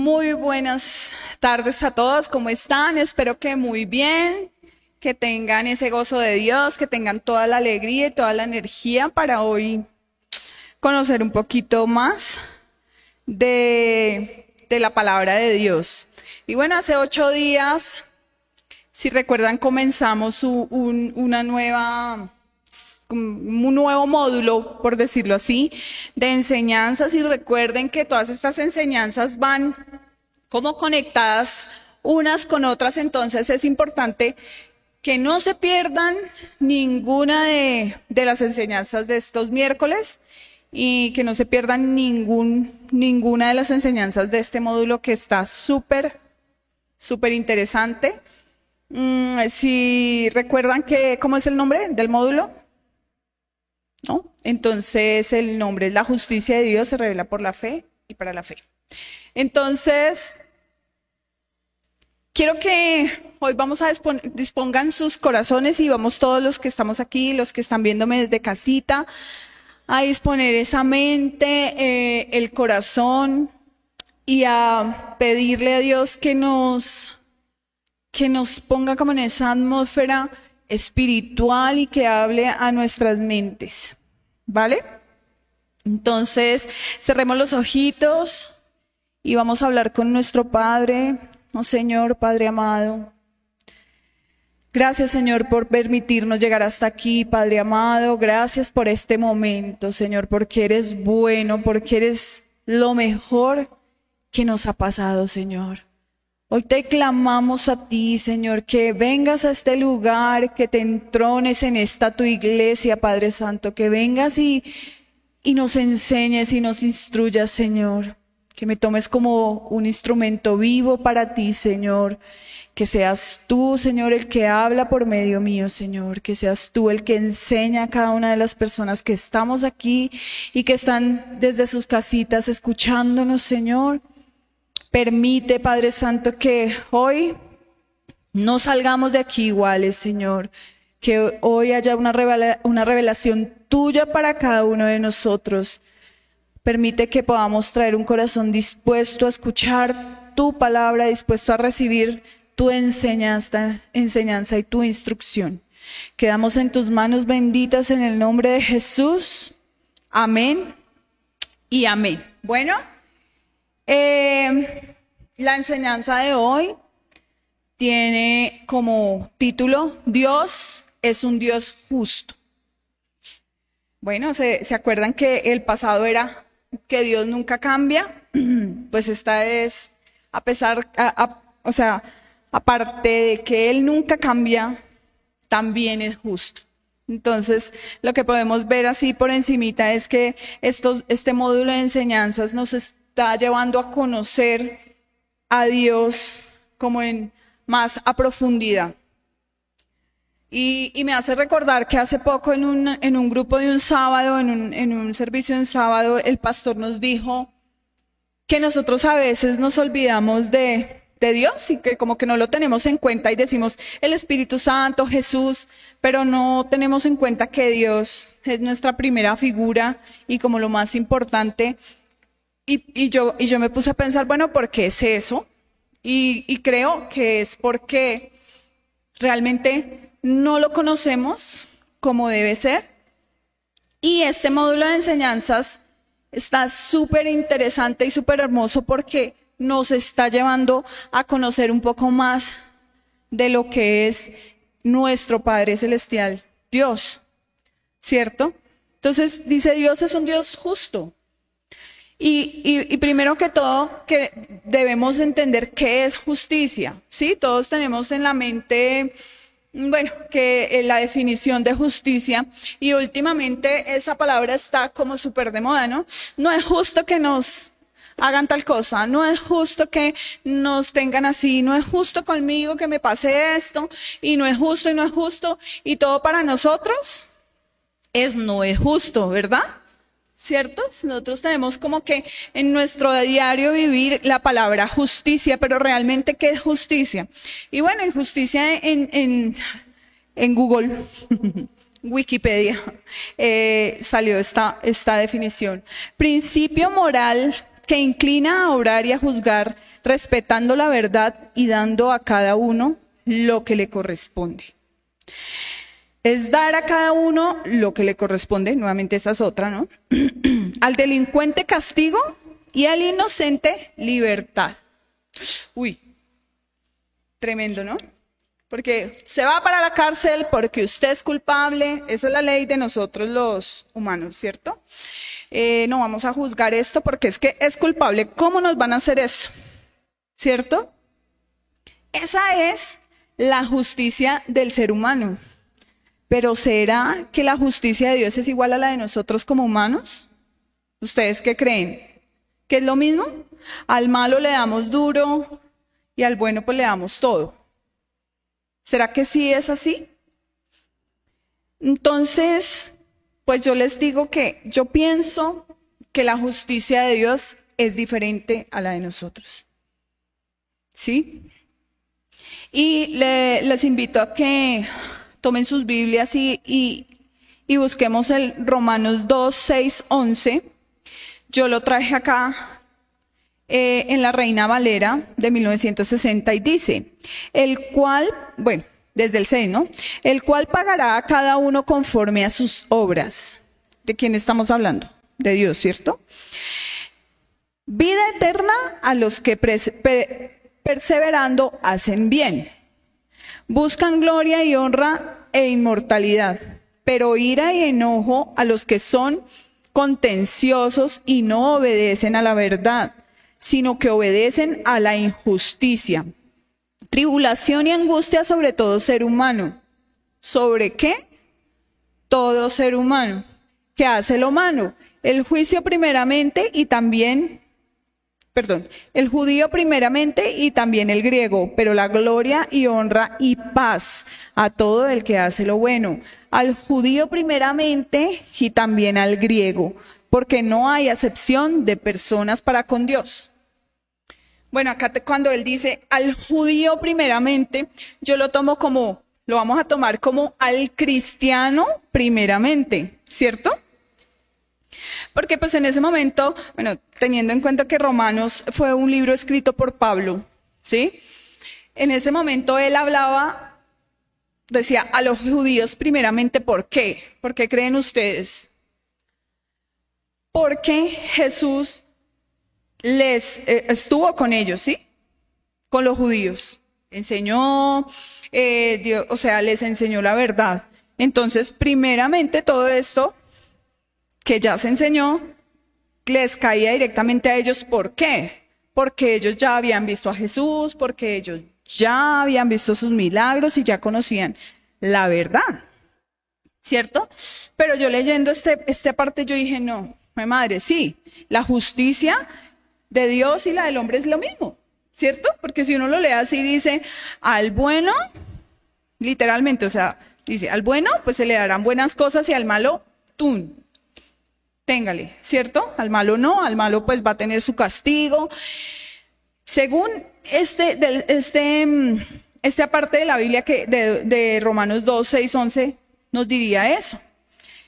Muy buenas tardes a todos, ¿cómo están? Espero que muy bien, que tengan ese gozo de Dios, que tengan toda la alegría y toda la energía para hoy conocer un poquito más de, de la palabra de Dios. Y bueno, hace ocho días, si recuerdan, comenzamos un, una nueva un nuevo módulo, por decirlo así, de enseñanzas y recuerden que todas estas enseñanzas van como conectadas unas con otras, entonces es importante que no se pierdan ninguna de, las enseñanzas de estos miércoles y que no se pierdan ningún, ninguna de las enseñanzas de este módulo que está súper, súper interesante. Mm, si recuerdan que, ¿cómo es el nombre del módulo? ¿No? Entonces el nombre es la justicia de Dios se revela por la fe y para la fe. Entonces, quiero que hoy vamos a dispongan sus corazones y vamos todos los que estamos aquí, los que están viéndome desde casita, a disponer esa mente, eh, el corazón y a pedirle a Dios que nos, que nos ponga como en esa atmósfera espiritual y que hable a nuestras mentes. ¿Vale? Entonces, cerremos los ojitos y vamos a hablar con nuestro Padre, oh Señor, Padre amado. Gracias, Señor, por permitirnos llegar hasta aquí, Padre amado. Gracias por este momento, Señor, porque eres bueno, porque eres lo mejor que nos ha pasado, Señor. Hoy te clamamos a ti, Señor, que vengas a este lugar, que te entrones en esta tu iglesia, Padre Santo, que vengas y, y nos enseñes y nos instruyas, Señor. Que me tomes como un instrumento vivo para ti, Señor. Que seas tú, Señor, el que habla por medio mío, Señor. Que seas tú el que enseña a cada una de las personas que estamos aquí y que están desde sus casitas escuchándonos, Señor. Permite, Padre Santo, que hoy no salgamos de aquí iguales, Señor. Que hoy haya una, revelación tuya para cada uno de nosotros. Permite que podamos traer un corazón dispuesto a escuchar tu palabra, dispuesto a recibir tu enseñanza, enseñanza y tu instrucción. Quedamos en tus manos benditas en el nombre de Jesús. Amén y amén. Bueno. Eh, la enseñanza de hoy tiene como título Dios es un Dios justo. Bueno, ¿se, acuerdan que el pasado era que Dios nunca cambia? Pues esta es, a pesar, o sea, aparte de que Él nunca cambia, también es justo. Entonces, lo que podemos ver así por encimita es que estos, este módulo de enseñanzas nos, está llevando a conocer a Dios como en más a profundidad. Y, me hace recordar que hace poco en un, en un grupo de un sábado, en un, en un servicio de un sábado, el pastor nos dijo que nosotros a veces nos olvidamos de, de Dios y que como que no lo tenemos en cuenta y decimos el Espíritu Santo, Jesús, pero no tenemos en cuenta que Dios es nuestra primera figura y como lo más importante y, yo, me puse a pensar, bueno, ¿por qué es eso? Y, y creo que es porque realmente no lo conocemos como debe ser. Y este módulo de enseñanzas está súper interesante y súper hermoso porque nos está llevando a conocer un poco más de lo que es nuestro Padre Celestial, Dios, ¿cierto? Entonces dice Dios es un Dios justo. Y, primero que todo, que debemos entender qué es justicia. Sí, todos tenemos en la mente, bueno, que eh, la definición de justicia y últimamente esa palabra está como súper de moda, ¿no? No es justo que nos hagan tal cosa, no es justo que nos tengan así, no es justo conmigo que me pase esto y no es justo y no es justo y todo para nosotros es no es justo, ¿verdad? ¿Cierto? Nosotros tenemos como que en nuestro diario vivir la palabra justicia, pero realmente ¿qué es justicia? Y bueno, en justicia en, en, en Google, Wikipedia, eh, salió esta, esta definición. Principio moral que inclina a obrar y a juzgar, respetando la verdad y dando a cada uno lo que le corresponde. Es dar a cada uno lo que le corresponde, nuevamente esa es otra, ¿no? al delincuente castigo y al inocente libertad. Uy, tremendo, ¿no? Porque se va para la cárcel porque usted es culpable, esa es la ley de nosotros los humanos, ¿cierto? Eh, no vamos a juzgar esto porque es que es culpable. ¿Cómo nos van a hacer eso? ¿Cierto? Esa es la justicia del ser humano. Pero ¿será que la justicia de Dios es igual a la de nosotros como humanos? ¿Ustedes qué creen? ¿Que es lo mismo? Al malo le damos duro y al bueno pues le damos todo. ¿Será que sí es así? Entonces, pues yo les digo que yo pienso que la justicia de Dios es diferente a la de nosotros. ¿Sí? Y les invito a que tomen sus Biblias y, y, busquemos el Romanos 2, 6, 11. Yo lo traje acá eh, en la Reina Valera de 1960 y dice, el cual, bueno, desde el 6, ¿no? El cual pagará a cada uno conforme a sus obras. ¿De quién estamos hablando? De Dios, ¿cierto? Vida eterna a los que perseverando hacen bien. Buscan gloria y honra e inmortalidad, pero ira y enojo a los que son contenciosos y no obedecen a la verdad, sino que obedecen a la injusticia. Tribulación y angustia sobre todo ser humano. ¿Sobre qué? Todo ser humano. ¿Qué hace lo humano? El juicio primeramente y también, perdón, el judío primeramente y también el griego, pero la gloria y honra y paz a todo el que hace lo bueno. Al judío primeramente y también al griego, porque no hay acepción de personas para con Dios. Bueno, acá cuando él dice al judío primeramente, yo lo tomo como, lo vamos a tomar como al cristiano primeramente, ¿cierto? Porque pues en ese momento, bueno, teniendo en cuenta que Romanos fue un libro escrito por Pablo, ¿sí? En ese momento él hablaba, decía, a los judíos primeramente, ¿por qué? ¿Por qué creen ustedes? Porque Jesús les eh, estuvo con ellos, ¿sí? Con los judíos. Enseñó, eh, o sea, les enseñó la verdad. Entonces, primeramente todo esto que ya se enseñó, les caía directamente a ellos. ¿Por qué? Porque ellos ya habían visto a Jesús, porque ellos ya habían visto sus milagros y ya conocían la verdad. ¿Cierto? Pero yo leyendo este, esta parte yo dije, no, mi madre, sí, la justicia de Dios y la del hombre es lo mismo, ¿cierto? Porque si uno lo lee así, dice, al bueno, literalmente, o sea, dice, al bueno, pues se le darán buenas cosas y al malo, tú, téngale, ¿cierto? Al malo no, al malo pues va a tener su castigo. Según este, este, mm, esta parte de la Biblia que de, de Romanos 2, 6, 11 nos diría eso.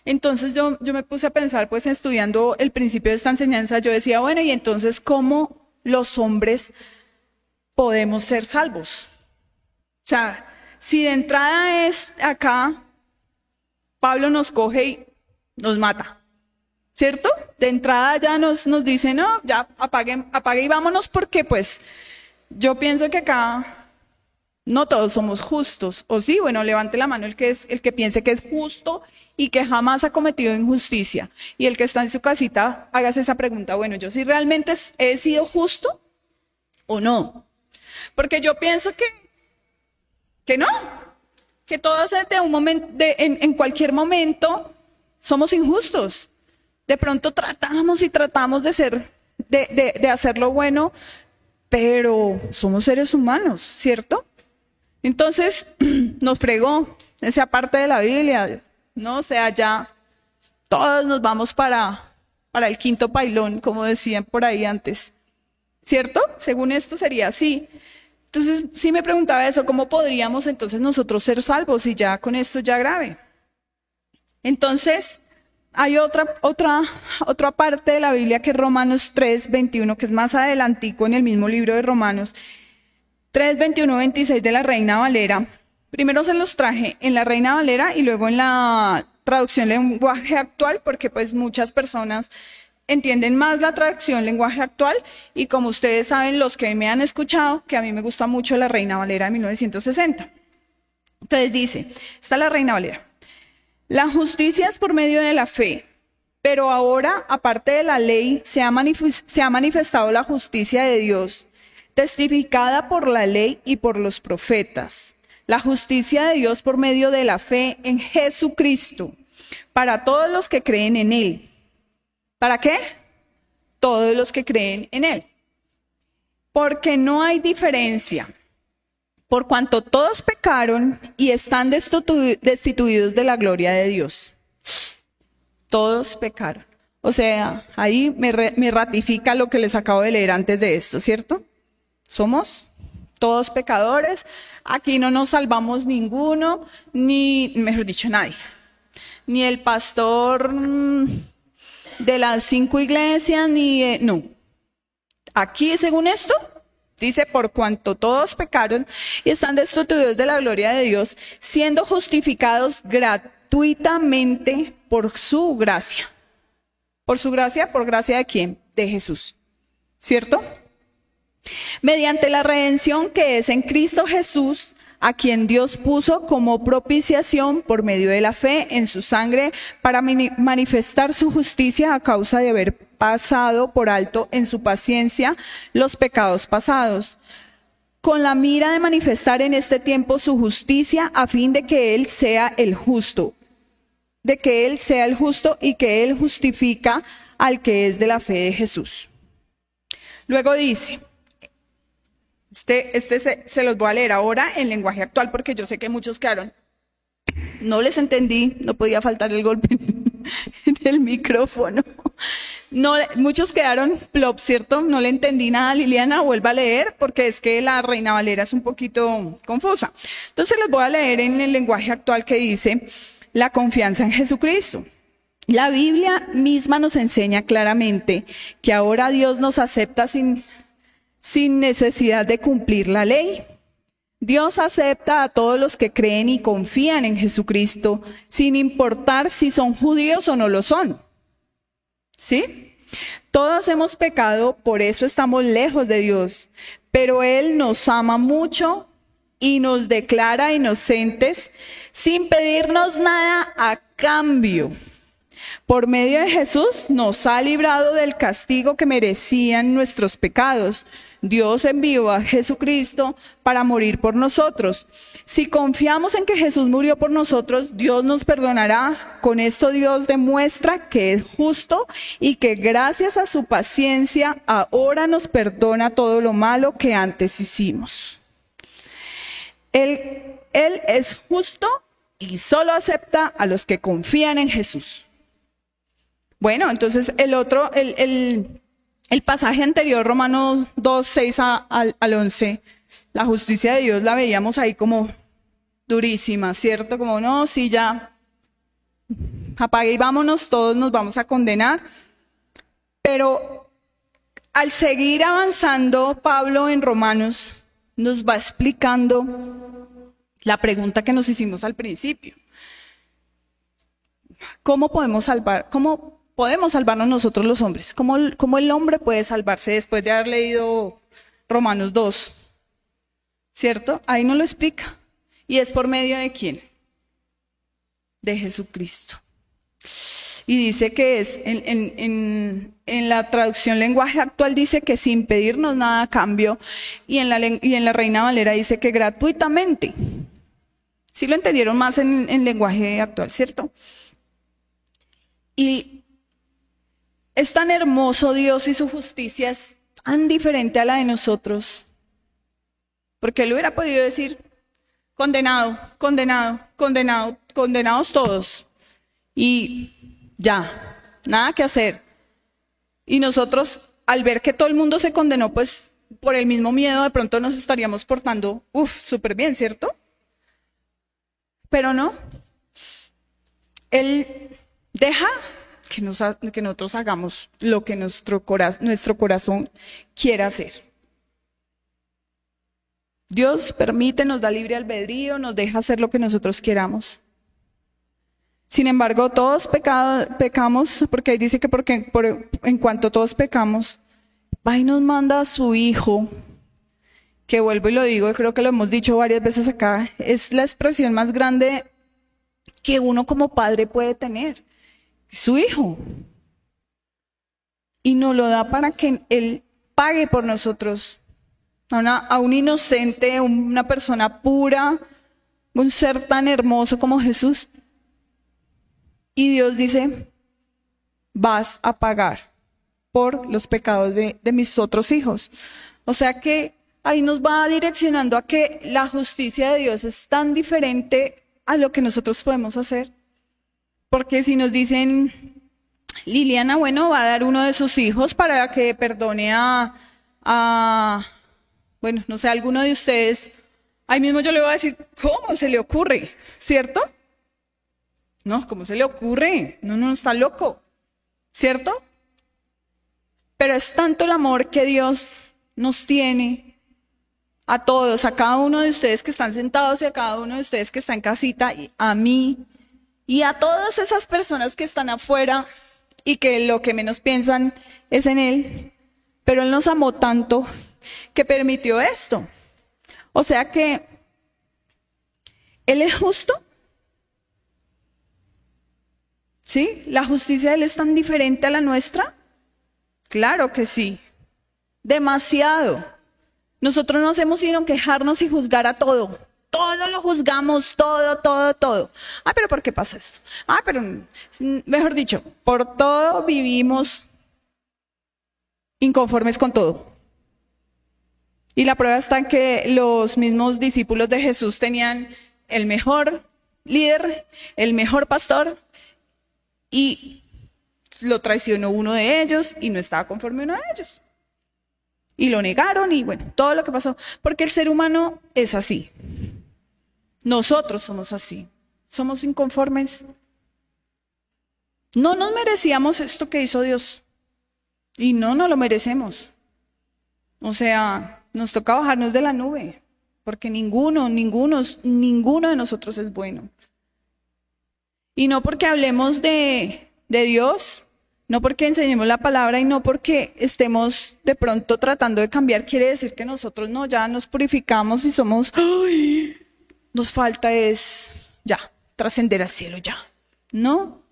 Entonces yo, yo me puse a pensar, pues estudiando el principio de esta enseñanza, yo decía, bueno, y entonces, ¿cómo los hombres podemos ser salvos? O sea, si de entrada es acá, Pablo nos coge y nos mata, ¿cierto? De entrada ya nos, nos dice, no, ya apague, apague y vámonos porque pues yo pienso que acá no todos somos justos. O sí, bueno, levante la mano el que es el que piense que es justo y que jamás ha cometido injusticia. Y el que está en su casita, hágase esa pregunta, bueno, yo sí realmente he sido justo o no. Porque yo pienso que que no, que todos un momento en cualquier momento somos injustos. De pronto tratamos y tratamos de ser de, de, hacer lo bueno, pero somos seres humanos, ¿cierto? Entonces nos fregó esa parte de la Biblia, ¿no? O sea, ya todos nos vamos para, para el quinto pailón, como decían por ahí antes. ¿Cierto? Según esto sería así. Entonces, sí me preguntaba eso, ¿cómo podríamos entonces nosotros ser salvos y ya con esto ya grave? Entonces, hay otra, otra, otra parte de la Biblia que es Romanos 3, 21, que es más adelantico en el mismo libro de Romanos. 3, 21, 26 de la Reina Valera. Primero se los traje en la Reina Valera y luego en la traducción lenguaje actual, porque pues muchas personas entienden más la traducción lenguaje actual y como ustedes saben, los que me han escuchado, que a mí me gusta mucho la Reina Valera de 1960. Entonces dice, está la Reina Valera. La justicia es por medio de la fe, pero ahora, aparte de la ley, se ha, manifestado la justicia de Dios, testificada por la ley y por los profetas. La justicia de Dios por medio de la fe en Jesucristo, para todos los que creen en Él. ¿Para qué? Todos los que creen en Él. Porque no hay diferencia por cuanto todos pecaron y están destituidos de la gloria de Dios. Todos pecaron. O sea, ahí me, me, ratifica lo que les acabo de leer antes de esto, ¿cierto? Somos todos pecadores, aquí no nos salvamos ninguno, ni, mejor dicho, nadie. Ni el pastor mm, de las cinco iglesias, ni... Eh, no. Aquí, según esto, Dice, por cuanto todos pecaron y están destituidos de la gloria de Dios, siendo justificados gratuitamente por su gracia. ¿Por su gracia? ¿Por gracia de quién? De Jesús. ¿Cierto? Mediante la redención que es en Cristo Jesús, a quien Dios puso como propiciación por medio de la fe en su sangre para manifestar su justicia a causa de haber pasado por alto en su paciencia los pecados pasados, con la mira de manifestar en este tiempo su justicia a fin de que Él sea el justo, de que Él sea el justo y que Él justifica al que es de la fe de Jesús. Luego dice, este, este se, los voy a leer ahora en lenguaje actual porque yo sé que muchos quedaron. No les entendí, no podía faltar el golpe en el micrófono. No, muchos quedaron plop, ¿cierto? No le entendí nada Liliana, vuelva a leer porque es que la Reina Valera es un poquito confusa. Entonces les voy a leer en el lenguaje actual que dice la confianza en Jesucristo. La Biblia misma nos enseña claramente que ahora Dios nos acepta sin sin necesidad de cumplir la ley. Dios acepta a todos los que creen y confían en Jesucristo, sin importar si son judíos o no lo son. ¿Sí? Todos hemos pecado, por eso estamos lejos de Dios, pero Él nos ama mucho y nos declara inocentes sin pedirnos nada a cambio. Por medio de Jesús nos ha librado del castigo que merecían nuestros pecados Dios envió a Jesucristo para morir por nosotros. Si confiamos en que Jesús murió por nosotros, Dios nos perdonará. Con esto Dios demuestra que es justo y que gracias a su paciencia ahora nos perdona todo lo malo que antes hicimos. Él, es justo y solo acepta a los que confían en Jesús. Bueno, entonces el otro, el, el el pasaje anterior, Romanos 2, 6 al, 11, la justicia de Dios la veíamos ahí como durísima, ¿cierto? Como no, si ya apague y vámonos, todos nos vamos a condenar. Pero al seguir avanzando, Pablo en Romanos nos va explicando la pregunta que nos hicimos al principio. ¿Cómo podemos salvar? ¿Cómo podemos salvarnos nosotros los hombres. ¿Cómo, ¿Cómo, el hombre puede salvarse después de haber leído Romanos 2? ¿Cierto? Ahí no lo explica. ¿Y es por medio de quién? De Jesucristo. Y dice que es, en, en, en, la traducción lenguaje actual dice que sin pedirnos nada a cambio, y en la, y en la Reina Valera dice que gratuitamente. Sí lo entendieron más en, en lenguaje actual, ¿cierto? Y es tan hermoso Dios y su justicia es tan diferente a la de nosotros. Porque él hubiera podido decir, condenado, condenado, condenado, condenados todos. Y ya, nada que hacer. Y nosotros, al ver que todo el mundo se condenó, pues por el mismo miedo de pronto nos estaríamos portando, uff, súper bien, ¿cierto? Pero no. Él deja que, nosotros hagamos lo que nuestro, nuestro corazón quiera hacer. Dios permite, nos da libre albedrío, nos deja hacer lo que nosotros queramos. Sin embargo, todos pecamos, porque ahí dice que porque en cuanto todos pecamos, y nos manda a su Hijo, que vuelvo y lo digo, creo que lo hemos dicho varias veces acá, es la expresión más grande que uno como padre puede tener, su Hijo. Y nos lo da para que Él pague por nosotros, a, a un inocente, una persona pura, un ser tan hermoso como Jesús. Y Dios dice, vas a pagar por los pecados de, mis otros hijos. O sea que ahí nos va direccionando a que la justicia de Dios es tan diferente a lo que nosotros podemos hacer. Porque si nos dicen, Liliana, bueno, va a dar uno de sus hijos para que perdone a, a bueno, no sé, alguno de ustedes, ahí mismo yo le voy a decir, ¿cómo se le ocurre? ¿Cierto? No, ¿cómo se le ocurre? No, no, está loco. ¿Cierto? Pero es tanto el amor que Dios nos tiene a todos, a cada uno de ustedes que están sentados y a cada uno de ustedes que está en casita, y a mí y a todas esas personas que están afuera y que lo que menos piensan es en Él. Pero Él nos amó tanto que permitió esto. O sea que Él es justo. ¿Sí? ¿La justicia de Él es tan diferente a la nuestra? Claro que sí. Demasiado. Nosotros no hacemos sino quejarnos y juzgar a todo. Todo lo juzgamos, todo, todo, todo. Ah, pero ¿por qué pasa esto? Ah, pero, mejor dicho, por todo vivimos inconformes con todo. Y la prueba está en que los mismos discípulos de Jesús tenían el mejor líder, el mejor pastor, y lo traicionó uno de ellos y no estaba conforme uno de ellos. Y lo negaron y bueno, todo lo que pasó. Porque el ser humano es así. Nosotros somos así. Somos inconformes. No nos merecíamos esto que hizo Dios. Y no nos lo merecemos. O sea, nos toca bajarnos de la nube. Porque ninguno, ninguno, ninguno de nosotros es bueno. Y no porque hablemos de, de Dios, no porque enseñemos la palabra y no porque estemos de pronto tratando de cambiar, quiere decir que nosotros no, ya nos purificamos y somos. Nos falta es, ya, trascender al cielo ya. No,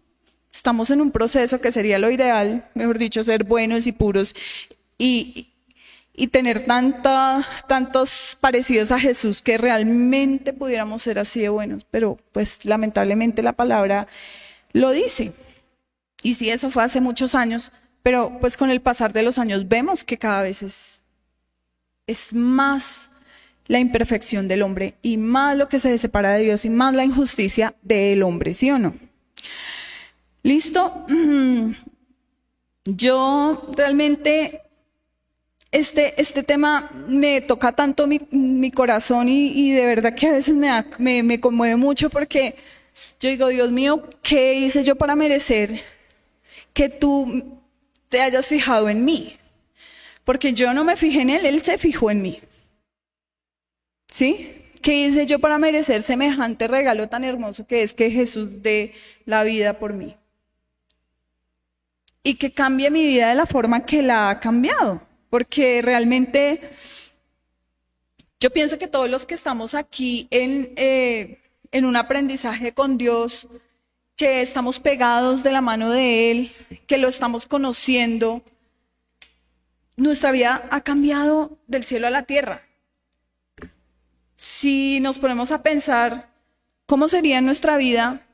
estamos en un proceso que sería lo ideal, mejor dicho, ser buenos y puros y, y tener tantos parecidos a Jesús que realmente pudiéramos ser así de buenos. Pero pues lamentablemente la palabra lo dice. Y sí, eso fue hace muchos años, pero pues con el pasar de los años vemos que cada vez es, es más la imperfección del hombre y más lo que se separa de Dios y más la injusticia del hombre, ¿sí o no? ¿Listo? Yo realmente, este, este tema me toca tanto mi, mi corazón y, de verdad que a veces me, me, me conmueve mucho porque yo digo, Dios mío, ¿qué hice yo para merecer que tú te hayas fijado en mí. Porque yo no me fijé en él, él se fijó en mí. ¿Sí? ¿Qué hice yo para merecer semejante regalo tan hermoso que es que Jesús dé la vida por mí? Y que cambie mi vida de la forma que la ha cambiado. Porque realmente yo pienso que todos los que estamos aquí en, eh, en un aprendizaje con Dios, que estamos pegados de la mano de Él, que lo estamos conociendo. Nuestra vida ha cambiado del cielo a la tierra. Si nos ponemos a pensar cómo sería nuestra vida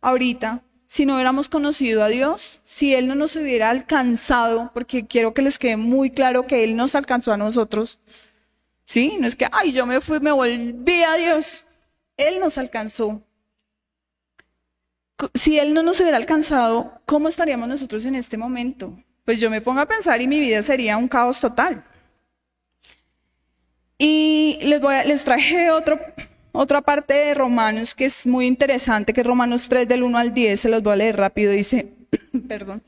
ahorita si no hubiéramos conocido a Dios, si Él no nos hubiera alcanzado, porque quiero que les quede muy claro que Él nos alcanzó a nosotros. ¿Sí? No es que, ay, yo me fui, me volví a Dios. Él nos alcanzó si Él no nos hubiera alcanzado, ¿cómo estaríamos nosotros en este momento? Pues yo me pongo a pensar y mi vida sería un caos total. Y les, voy les traje otra parte de Romanos que es muy interesante, que es Romanos 3 del 1 al 10, se los voy a leer rápido. Dice, perdón,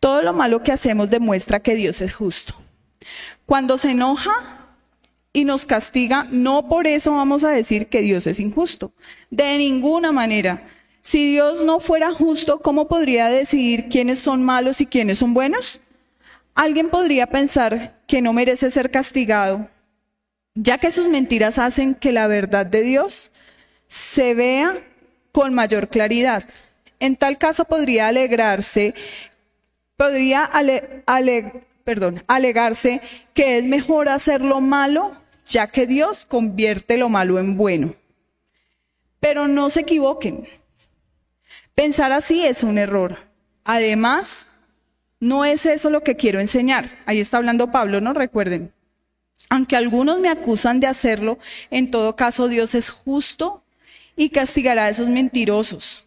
todo lo malo que hacemos demuestra que Dios es justo. Cuando se enoja y nos castiga, no por eso vamos a decir que Dios es injusto. De ninguna manera. Si Dios no fuera justo, ¿cómo podría decidir quiénes son malos y quiénes son buenos? Alguien podría pensar que no merece ser castigado, ya que sus mentiras hacen que la verdad de Dios se vea con mayor claridad. En tal caso podría alegrarse, podría perdón, alegarse que es mejor hacer lo malo, ya que Dios convierte lo malo en bueno. Pero no se equivoquen. Pensar así es un error. Además, no es eso lo que quiero enseñar. Ahí está hablando Pablo, ¿no? Recuerden. Aunque algunos me acusan de hacerlo, en todo caso Dios es justo y castigará a esos mentirosos.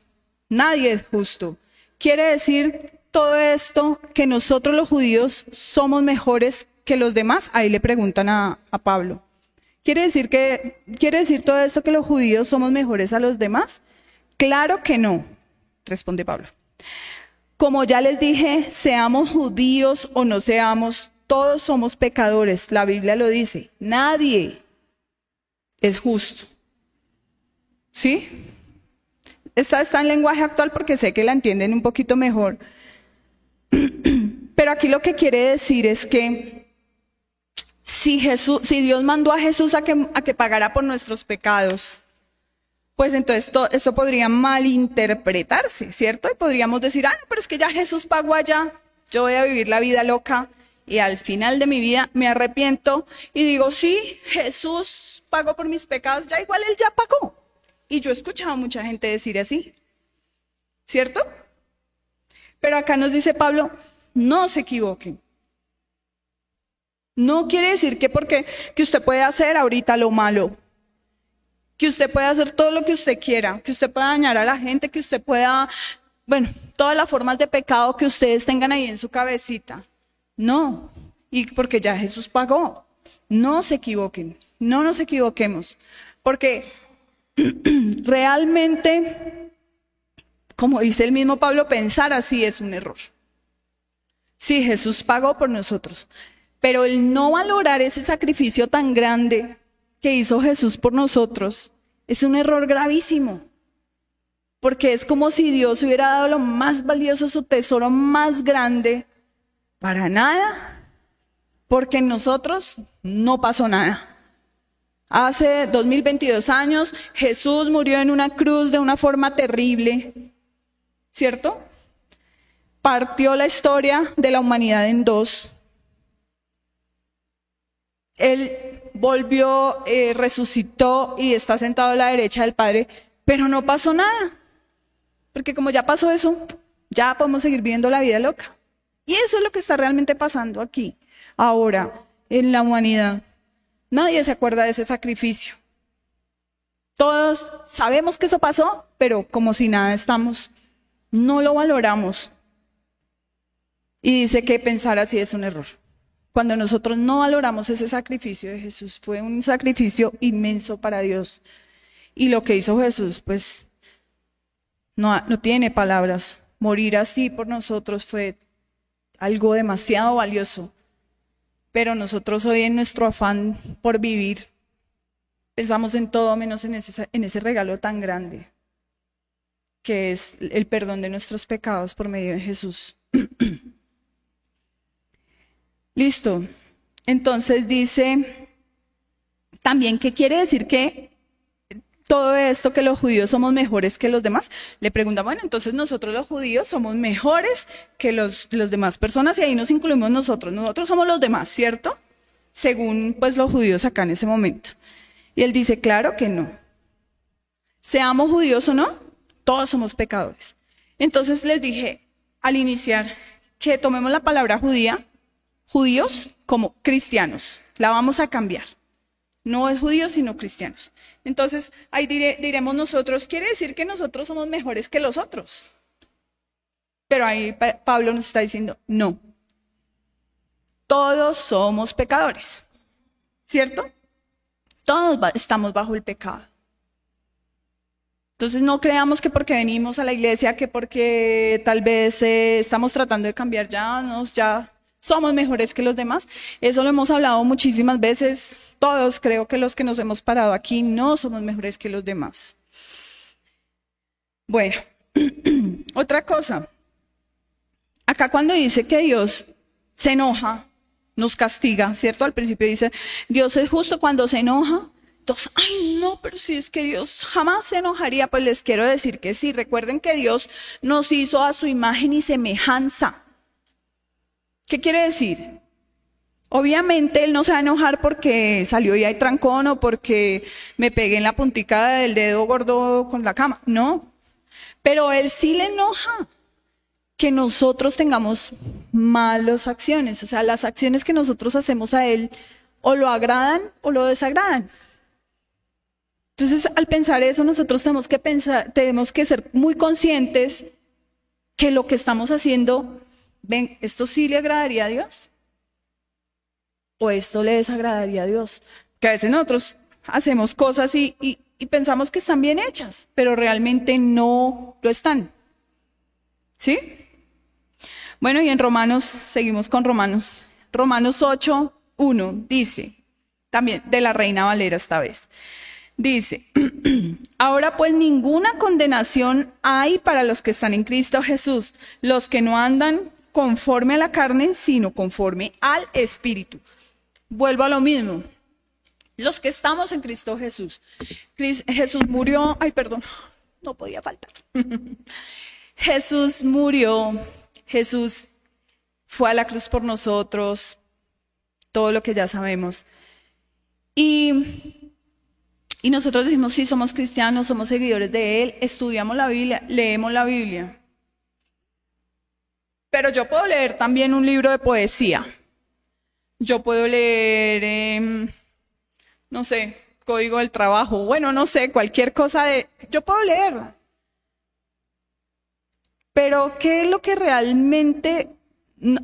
Nadie es justo. Quiere decir todo esto que nosotros los judíos somos mejores que los demás. Ahí le preguntan a, Pablo. ¿Quiere decir que quiere decir todo esto que los judíos somos mejores a los demás? Claro que no responde Pablo. Como ya les dije, seamos judíos o no seamos, todos somos pecadores. La Biblia lo dice. Nadie es justo. ¿Sí? Esta está en lenguaje actual porque sé que la entienden un poquito mejor. Pero aquí lo que quiere decir es que si, Jesús, si Dios mandó a Jesús a que, a que pagara por nuestros pecados, pues entonces eso podría malinterpretarse, ¿cierto? Y podríamos decir, ah, pero es que ya Jesús pagó allá, yo voy a vivir la vida loca y al final de mi vida me arrepiento y digo, sí, Jesús pagó por mis pecados, ya igual él ya pagó. Y yo he escuchado a mucha gente decir así, ¿cierto? Pero acá nos dice Pablo, no se equivoquen. No quiere decir que porque que usted puede hacer ahorita lo malo, que usted pueda hacer todo lo que usted quiera, que usted pueda dañar a la gente, que usted pueda, bueno, todas las formas de pecado que ustedes tengan ahí en su cabecita. No, y porque ya Jesús pagó. No se equivoquen, no nos equivoquemos, porque realmente, como dice el mismo Pablo, pensar así es un error. Sí, Jesús pagó por nosotros, pero el no valorar ese sacrificio tan grande que hizo Jesús por nosotros es un error gravísimo. Porque es como si Dios hubiera dado lo más valioso, su tesoro más grande, para nada. Porque en nosotros no pasó nada. Hace 2022 años Jesús murió en una cruz de una forma terrible, ¿cierto? Partió la historia de la humanidad en dos. Él volvió, eh, resucitó y está sentado a la derecha del Padre, pero no pasó nada. Porque como ya pasó eso, ya podemos seguir viendo la vida loca. Y eso es lo que está realmente pasando aquí, ahora, en la humanidad. Nadie se acuerda de ese sacrificio. Todos sabemos que eso pasó, pero como si nada estamos, no lo valoramos. Y dice que pensar así es un error cuando nosotros no valoramos ese sacrificio de Jesús. Fue un sacrificio inmenso para Dios. Y lo que hizo Jesús, pues, no, no tiene palabras. Morir así por nosotros fue algo demasiado valioso. Pero nosotros hoy en nuestro afán por vivir, pensamos en todo menos en ese, regalo tan grande, que es el perdón de nuestros pecados por medio de Jesús. Listo. Entonces dice también ¿qué quiere decir que todo esto que los judíos somos mejores que los demás. Le pregunta, bueno, entonces nosotros los judíos somos mejores que los, los demás personas y ahí nos incluimos nosotros. Nosotros somos los demás, ¿cierto? Según pues los judíos acá en ese momento. Y él dice, claro que no. Seamos judíos o no, todos somos pecadores. Entonces les dije al iniciar que tomemos la palabra judía judíos como cristianos. La vamos a cambiar. No es judíos, sino cristianos. Entonces, ahí diremos nosotros, quiere decir que nosotros somos mejores que los otros. Pero ahí Pablo nos está diciendo, no. Todos somos pecadores. ¿Cierto? Todos estamos bajo el pecado. Entonces no creamos que porque venimos a la iglesia, que porque tal vez eh, estamos tratando de cambiar ya, nos, ya somos mejores que los demás. Eso lo hemos hablado muchísimas veces. Todos creo que los que nos hemos parado aquí no somos mejores que los demás. Bueno, otra cosa. Acá cuando dice que Dios se enoja, nos castiga, ¿cierto? Al principio dice, Dios es justo cuando se enoja, ay, no, pero si es que Dios jamás se enojaría, pues les quiero decir que sí. Recuerden que Dios nos hizo a su imagen y semejanza. ¿Qué quiere decir? Obviamente Él no se va a enojar porque salió y hay trancón o porque me pegué en la puntica del dedo gordo con la cama. No. Pero Él sí le enoja que nosotros tengamos malas acciones. O sea, las acciones que nosotros hacemos a Él o lo agradan o lo desagradan. Entonces, al pensar eso, nosotros tenemos que pensar, tenemos que ser muy conscientes que lo que estamos haciendo, ven, ¿esto sí le agradaría a Dios? ¿O esto le desagradaría a Dios? Que a veces nosotros hacemos cosas y, y pensamos que están bien hechas, pero realmente no lo están. ¿Sí? Bueno, y en Romanos, seguimos con Romanos. Romanos 8, 1 dice, también de la Reina Valera esta vez. Dice, ahora pues ninguna condenación hay para los que están en Cristo Jesús, los que no andan conforme a la carne, sino conforme al Espíritu. Vuelvo a lo mismo. Los que estamos en Cristo Jesús. Jesús murió, ay perdón, no podía faltar. Jesús murió, Jesús fue a la cruz por nosotros, todo lo que ya sabemos. Y y nosotros decimos, sí, somos cristianos, somos seguidores de Él, estudiamos la Biblia, leemos la Biblia. Pero yo puedo leer también un libro de poesía. Yo puedo leer, em, no sé, código del trabajo, bueno, no sé, cualquier cosa de... Yo puedo leerla. Pero ¿qué es lo que realmente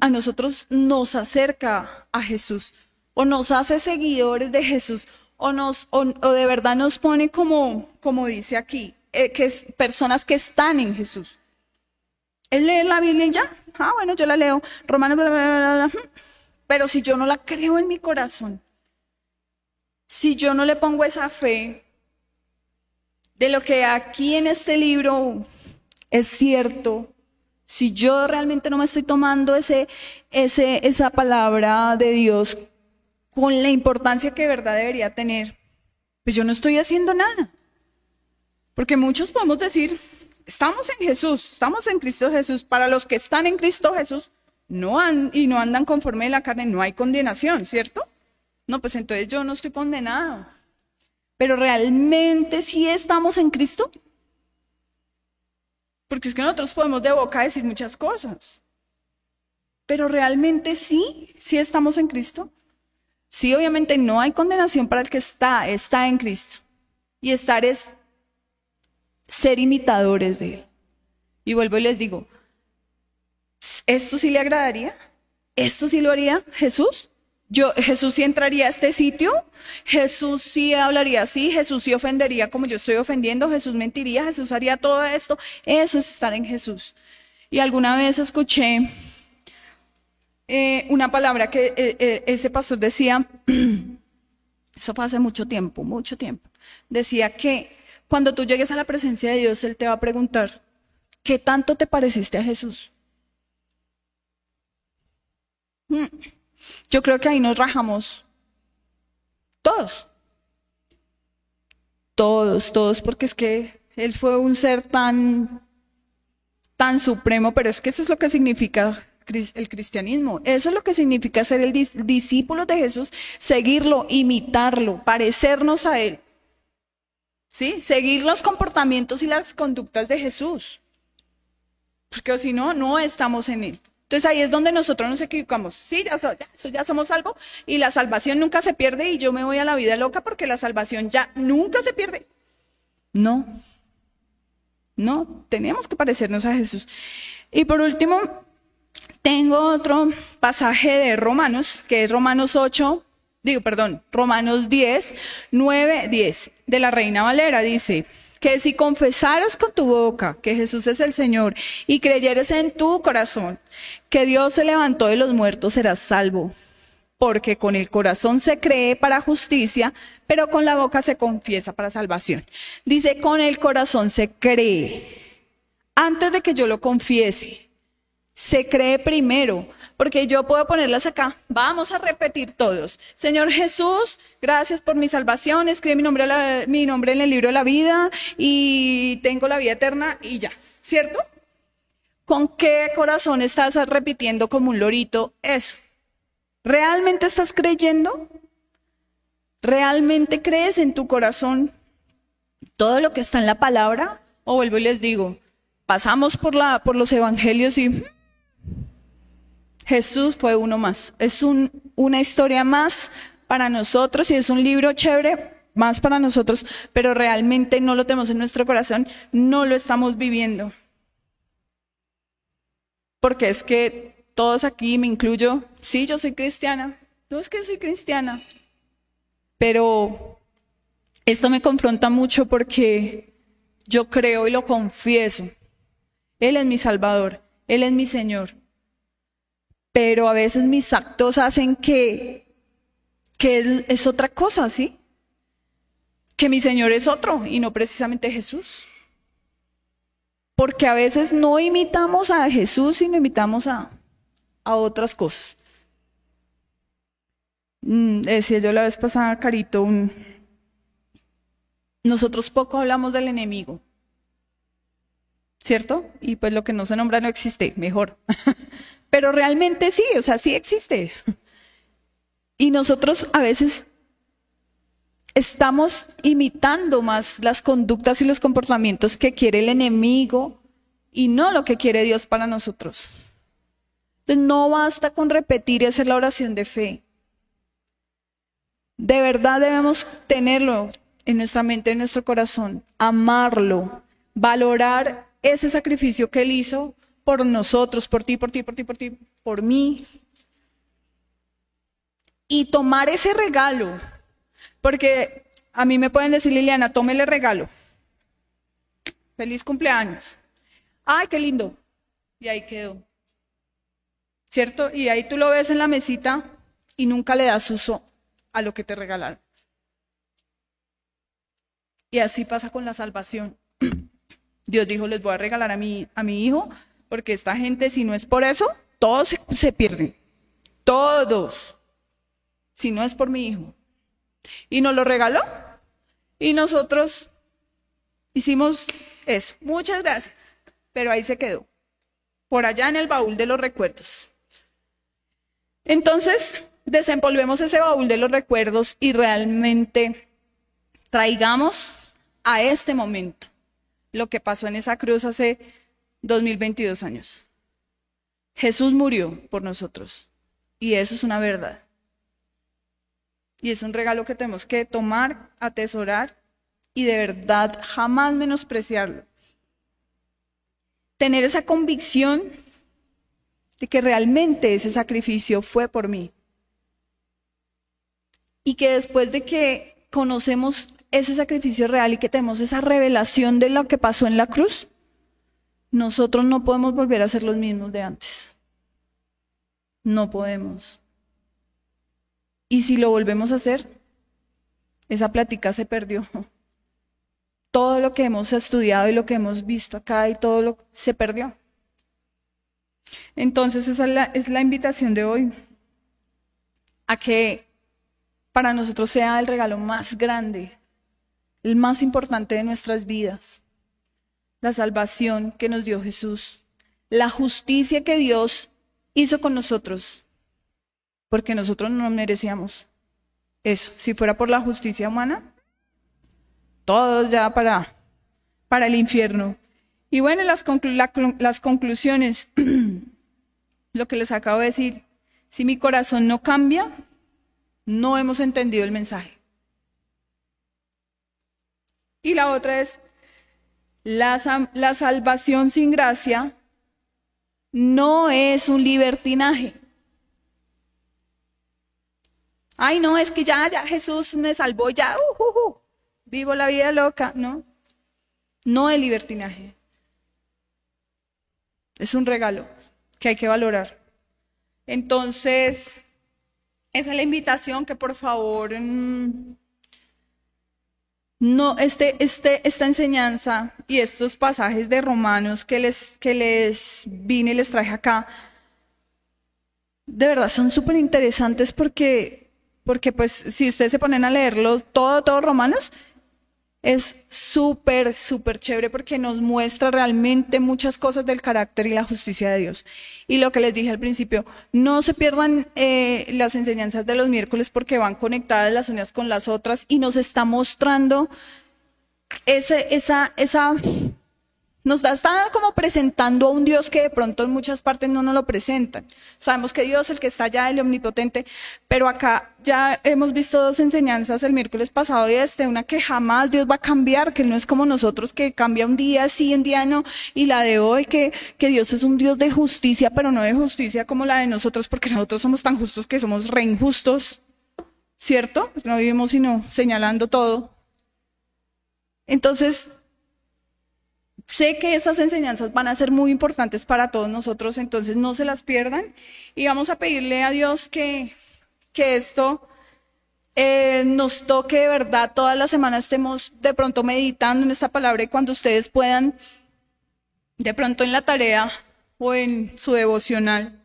a nosotros nos acerca a Jesús? ¿O nos hace seguidores de Jesús? o, nos, o, de verdad nos pone como, como dice aquí, eh, que es personas que están en Jesús. Él lee la Biblia y ya, ah, bueno, yo la leo, Romanos, pero si yo no la creo en mi corazón, si yo no le pongo esa fe de lo que aquí en este libro es cierto, si yo realmente no me estoy tomando ese, ese, esa palabra de Dios con la importancia que de verdad debería tener, pues yo no estoy haciendo nada. Porque muchos podemos decir, estamos en Jesús, estamos en Cristo Jesús. Para los que están en Cristo Jesús no han, y no andan conforme a la carne, no hay condenación, ¿cierto? No, pues entonces yo no estoy condenado. Pero realmente sí estamos en Cristo. Porque es que nosotros podemos de boca decir muchas cosas. Pero realmente sí, sí estamos en Cristo. Sí, obviamente no hay condenación para el que está, está en Cristo. Y estar es ser imitadores de Él. Y vuelvo y les digo, ¿esto sí le agradaría? ¿Esto sí lo haría Jesús? Yo, Jesús sí entraría a este sitio, Jesús sí hablaría así, Jesús sí ofendería como yo estoy ofendiendo, Jesús mentiría, Jesús haría todo esto. Eso es estar en Jesús. Y alguna vez escuché eh, una palabra que eh, eh, ese pastor decía, eso fue hace mucho tiempo, mucho tiempo, decía que cuando tú llegues a la presencia de Dios, Él te va a preguntar, ¿qué tanto te pareciste a Jesús? Mm, yo creo que ahí nos rajamos todos, todos, todos, porque es que Él fue un ser tan, tan supremo, pero es que eso es lo que significa el cristianismo. Eso es lo que significa ser el discípulo de Jesús, seguirlo, imitarlo, parecernos a Él. ¿Sí? Seguir los comportamientos y las conductas de Jesús. Porque si no, no estamos en Él. Entonces ahí es donde nosotros nos equivocamos. Sí, ya, ya, ya somos salvos y la salvación nunca se pierde y yo me voy a la vida loca porque la salvación ya nunca se pierde. No, no, tenemos que parecernos a Jesús. Y por último, tengo otro pasaje de Romanos, que es Romanos 8, digo, perdón, Romanos 10, 9, 10, de la Reina Valera, dice, que si confesaras con tu boca que Jesús es el Señor y creyeres en tu corazón que Dios se levantó de los muertos, serás salvo. Porque con el corazón se cree para justicia, pero con la boca se confiesa para salvación. Dice, con el corazón se cree. Antes de que yo lo confiese, se cree primero, porque yo puedo ponerlas acá. Vamos a repetir todos. Señor Jesús, gracias por mi salvación, escribe mi nombre, mi nombre en el libro de la vida y tengo la vida eterna y ya, ¿cierto? ¿Con qué corazón estás repitiendo como un lorito eso? ¿Realmente estás creyendo? ¿Realmente crees en tu corazón todo lo que está en la palabra? O vuelvo y les digo, pasamos por, los evangelios y Jesús fue uno más. Es un, una historia más para nosotros y es un libro chévere más para nosotros, pero realmente no lo tenemos en nuestro corazón, no lo estamos viviendo. Porque es que todos aquí, me incluyo, sí, yo soy cristiana, no es que soy cristiana, pero esto me confronta mucho porque yo creo y lo confieso. Él es mi Salvador, Él es mi Señor pero a veces mis actos hacen que, que es otra cosa, ¿sí? Que mi Señor es otro y no precisamente Jesús. Porque a veces no imitamos a Jesús, sino imitamos a, a otras cosas. Mm, decía yo la vez pasada, Carito, nosotros poco hablamos del enemigo, ¿cierto? Y pues lo que no se nombra no existe, mejor. Pero realmente sí, o sea, sí existe. Y nosotros a veces estamos imitando más las conductas y los comportamientos que quiere el enemigo y no lo que quiere Dios para nosotros. Entonces no basta con repetir y hacer la oración de fe. De verdad debemos tenerlo en nuestra mente, en nuestro corazón, amarlo, valorar ese sacrificio que Él hizo por nosotros, por ti, por ti, por ti, por ti, por mí. Y tomar ese regalo, porque a mí me pueden decir, Liliana, tómele regalo. Feliz cumpleaños. Ay, qué lindo. Y ahí quedó. ¿Cierto? Y ahí tú lo ves en la mesita y nunca le das uso a lo que te regalaron. Y así pasa con la salvación. Dios dijo, les voy a regalar a mi, a mi hijo porque esta gente, si no es por eso, todos se, pierden. Todos. Si no es por mi hijo. Y nos lo regaló. Y nosotros hicimos eso. Muchas gracias. Pero ahí se quedó. Por allá en el baúl de los recuerdos. Entonces, desempolvemos ese baúl de los recuerdos y realmente traigamos a este momento lo que pasó en esa cruz hace 2022 años. Jesús murió por nosotros y eso es una verdad. Y es un regalo que tenemos que tomar, atesorar y de verdad jamás menospreciarlo. Tener esa convicción de que realmente ese sacrificio fue por mí. Y que después de que conocemos ese sacrificio real y que tenemos esa revelación de lo que pasó en la cruz, nosotros no podemos volver a ser los mismos de antes. No podemos. Y si lo volvemos a hacer, esa plática se perdió. Todo lo que hemos estudiado y lo que hemos visto acá y todo lo se perdió. Entonces esa es la, es la invitación de hoy a que para nosotros sea el regalo más grande, el más importante de nuestras vidas la salvación que nos dio Jesús, la justicia que Dios hizo con nosotros, porque nosotros no merecíamos eso. Si fuera por la justicia humana, todos ya para, para el infierno. Y bueno, las, las conclusiones, lo que les acabo de decir, si mi corazón no cambia, no hemos entendido el mensaje. Y la otra es, la, salvación sin gracia no es un libertinaje. Ay, no, es que ya, ya Jesús me salvó, ya, uh, uh, uh, vivo la vida loca, ¿no? no el libertinaje. Es un regalo que hay que valorar. Entonces, esa es la invitación que por favor mm, no este, este, esta enseñanza y estos pasajes de Romanos que les, que les vine y les traje acá, de verdad son súper interesantes porque, porque pues si ustedes se ponen a leerlo todo, todo Romanos, es súper, súper chévere porque nos muestra realmente muchas cosas del carácter y la justicia de Dios. Y lo que les dije al principio, no se pierdan eh, las enseñanzas de los miércoles porque van conectadas las unas con las otras y nos está mostrando ese, esa, esa nos está como presentando a un Dios que de pronto en muchas partes no nos lo presentan. Sabemos que Dios, el que está allá, el omnipotente, pero acá ya hemos visto dos enseñanzas el miércoles pasado y este, una que jamás Dios va a cambiar, que no es como nosotros que cambia un día sí, un día no, y la de hoy que, que Dios es un Dios de justicia, pero no de justicia como la de nosotros, porque nosotros somos tan justos que somos re injustos, ¿cierto? No vivimos sino señalando todo. Entonces, Sé que esas enseñanzas van a ser muy importantes para todos nosotros, entonces no se las pierdan y vamos a pedirle a Dios que, que esto eh, nos toque de verdad. Todas las semanas estemos de pronto meditando en esta palabra y cuando ustedes puedan, de pronto en la tarea o en su devocional,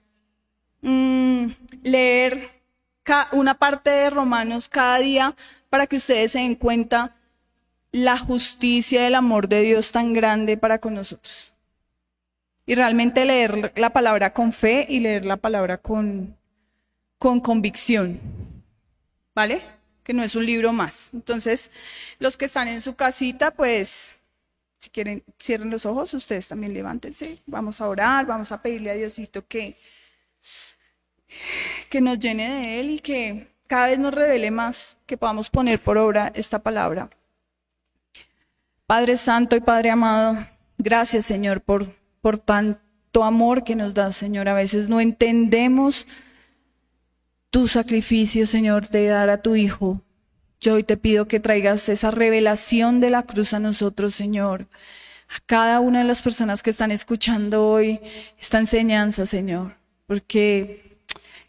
mm, leer una parte de Romanos cada día para que ustedes se den cuenta la justicia del amor de Dios tan grande para con nosotros. Y realmente leer la palabra con fe y leer la palabra con, con convicción. ¿Vale? Que no es un libro más. Entonces, los que están en su casita, pues, si quieren, cierren los ojos, ustedes también levántense. Vamos a orar, vamos a pedirle a Diosito que, que nos llene de Él y que cada vez nos revele más, que podamos poner por obra esta palabra. Padre Santo y Padre amado, gracias Señor por, por tanto amor que nos das, Señor. A veces no entendemos tu sacrificio, Señor, de dar a tu Hijo. Yo hoy te pido que traigas esa revelación de la cruz a nosotros, Señor. A cada una de las personas que están escuchando hoy esta enseñanza, Señor. Porque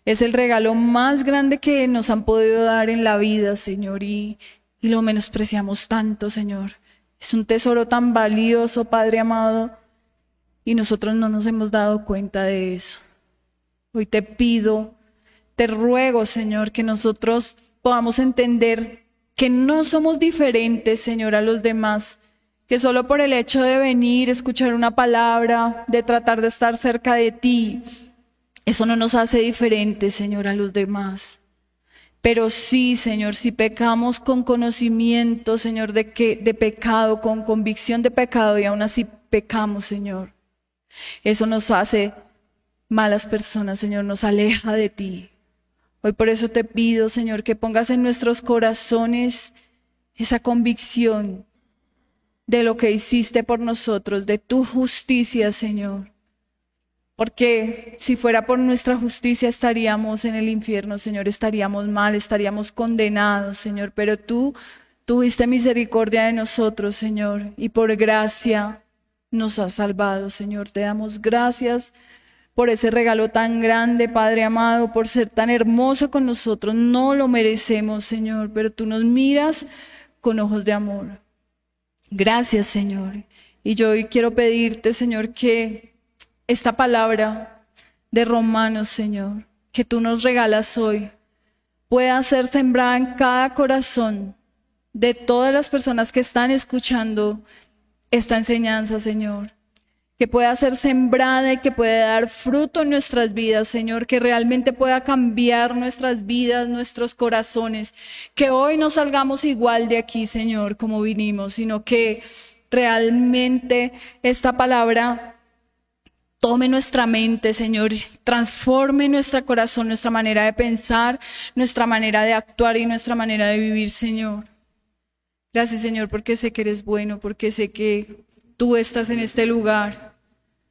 es el regalo más grande que nos han podido dar en la vida, Señor. Y, y lo menospreciamos tanto, Señor. Es un tesoro tan valioso, Padre amado, y nosotros no nos hemos dado cuenta de eso. Hoy te pido, te ruego, Señor, que nosotros podamos entender que no somos diferentes, Señor, a los demás, que solo por el hecho de venir, escuchar una palabra, de tratar de estar cerca de ti, eso no nos hace diferentes, Señor, a los demás. Pero sí, Señor, si pecamos con conocimiento, Señor, de que de pecado, con convicción de pecado y aún así pecamos, Señor. Eso nos hace malas personas, Señor, nos aleja de ti. Hoy por eso te pido, Señor, que pongas en nuestros corazones esa convicción de lo que hiciste por nosotros, de tu justicia, Señor. Porque si fuera por nuestra justicia estaríamos en el infierno, Señor, estaríamos mal, estaríamos condenados, Señor. Pero tú tuviste misericordia de nosotros, Señor, y por gracia nos has salvado, Señor. Te damos gracias por ese regalo tan grande, Padre amado, por ser tan hermoso con nosotros. No lo merecemos, Señor, pero tú nos miras con ojos de amor. Gracias, Señor. Y yo hoy quiero pedirte, Señor, que esta palabra de Romanos, Señor, que tú nos regalas hoy, pueda ser sembrada en cada corazón de todas las personas que están escuchando esta enseñanza, Señor. Que pueda ser sembrada y que pueda dar fruto en nuestras vidas, Señor. Que realmente pueda cambiar nuestras vidas, nuestros corazones. Que hoy no salgamos igual de aquí, Señor, como vinimos, sino que realmente esta palabra tome nuestra mente, Señor, transforme nuestro corazón, nuestra manera de pensar, nuestra manera de actuar y nuestra manera de vivir, Señor. Gracias, Señor, porque sé que eres bueno, porque sé que tú estás en este lugar.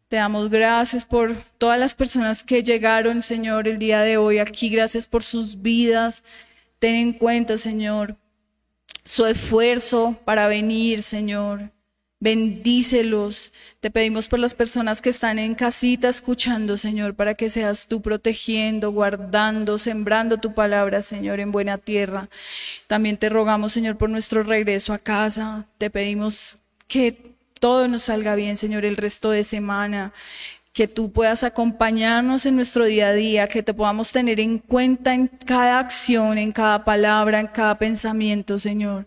Te damos gracias por todas las personas que llegaron, Señor, el día de hoy aquí. Gracias por sus vidas. Ten en cuenta, Señor, su esfuerzo para venir, Señor. Bendícelos. Te pedimos por las personas que están en casita escuchando, Señor, para que seas tú protegiendo, guardando, sembrando tu palabra, Señor, en buena tierra. También te rogamos, Señor, por nuestro regreso a casa. Te pedimos que todo nos salga bien, Señor, el resto de semana. Que tú puedas acompañarnos en nuestro día a día, que te podamos tener en cuenta en cada acción, en cada palabra, en cada pensamiento, Señor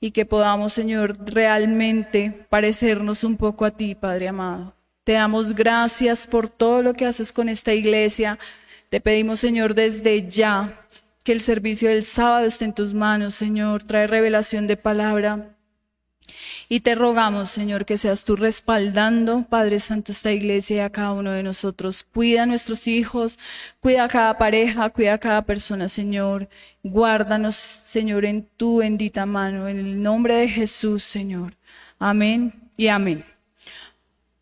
y que podamos, Señor, realmente parecernos un poco a ti, Padre amado. Te damos gracias por todo lo que haces con esta iglesia. Te pedimos, Señor, desde ya que el servicio del sábado esté en tus manos, Señor. Trae revelación de palabra. Y te rogamos, Señor, que seas tú respaldando, Padre Santo, esta iglesia y a cada uno de nosotros. Cuida a nuestros hijos, cuida a cada pareja, cuida a cada persona, Señor. Guárdanos, Señor, en tu bendita mano, en el nombre de Jesús, Señor. Amén y amén.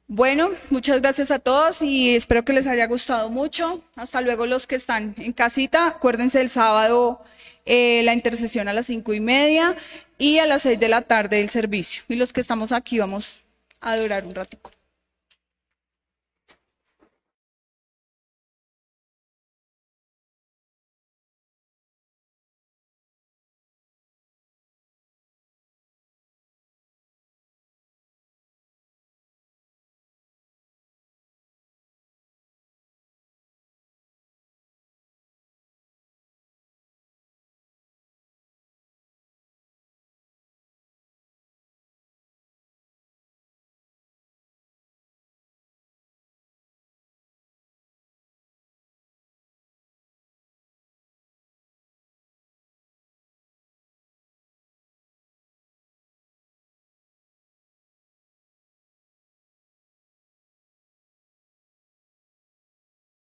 Bueno, muchas gracias a todos y espero que les haya gustado mucho. Hasta luego los que están en casita. Acuérdense el sábado eh, la intercesión a las cinco y media y a las seis de la tarde el servicio. Y los que estamos aquí vamos a adorar un ratico.